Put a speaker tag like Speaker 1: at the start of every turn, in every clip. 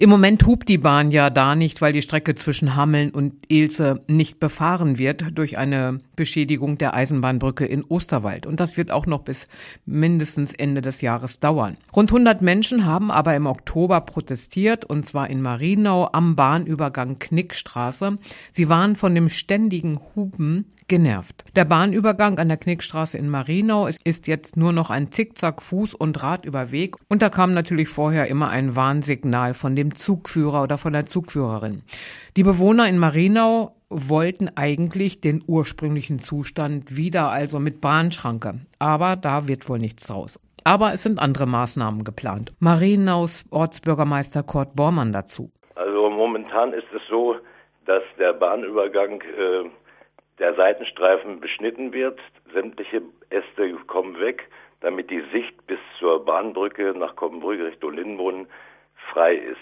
Speaker 1: Im Moment hupt die Bahn ja da nicht, weil die Strecke zwischen Hameln und Ilse nicht befahren wird durch eine Beschädigung der Eisenbahnbrücke in Osterwald. Und das wird auch noch bis mindestens Ende des Jahres dauern. Rund 100 Menschen haben aber im Oktober protestiert, und zwar in Marienau am Bahnübergang Knickstraße. Sie waren von dem ständigen Hupen genervt. Der Bahnübergang an der Knickstraße in Marienau ist jetzt nur noch ein Zickzack Fuß- und Radüberweg. Und da kam natürlich vorher immer ein Warnsignal von dem Zugführer oder von der Zugführerin. Die Bewohner in Marienau wollten eigentlich den ursprünglichen Zustand wieder, also mit Bahnschranke. Aber da wird wohl nichts draus. Aber es sind andere Maßnahmen geplant. Marienaus Ortsbürgermeister Kurt Bormann dazu.
Speaker 2: Also momentan ist es so, dass der Bahnübergang äh, der Seitenstreifen beschnitten wird. Sämtliche Äste kommen weg, damit die Sicht bis zur Bahnbrücke nach Koppenbrück Richtung Lindenbrunn frei ist.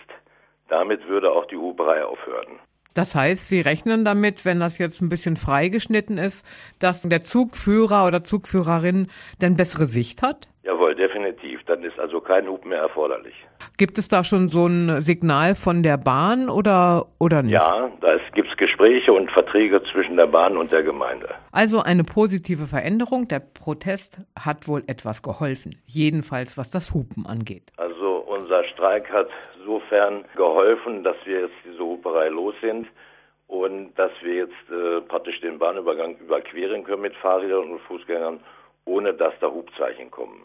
Speaker 2: Damit würde auch die Huberei aufhören.
Speaker 1: Das heißt, Sie rechnen damit, wenn das jetzt ein bisschen freigeschnitten ist, dass der Zugführer oder Zugführerin dann bessere Sicht hat?
Speaker 2: Jawohl, definitiv. Dann ist also kein Hub mehr erforderlich.
Speaker 1: Gibt es da schon so ein Signal von der Bahn oder, oder nicht?
Speaker 2: Ja, da gibt es Gespräche und Verträge zwischen der Bahn und der Gemeinde.
Speaker 1: Also eine positive Veränderung. Der Protest hat wohl etwas geholfen. Jedenfalls, was das Hupen angeht.
Speaker 2: Also unser Streik hat insofern geholfen, dass wir jetzt diese Huperei los sind und dass wir jetzt äh, praktisch den Bahnübergang überqueren können mit Fahrrädern und Fußgängern, ohne dass da Hubzeichen kommen.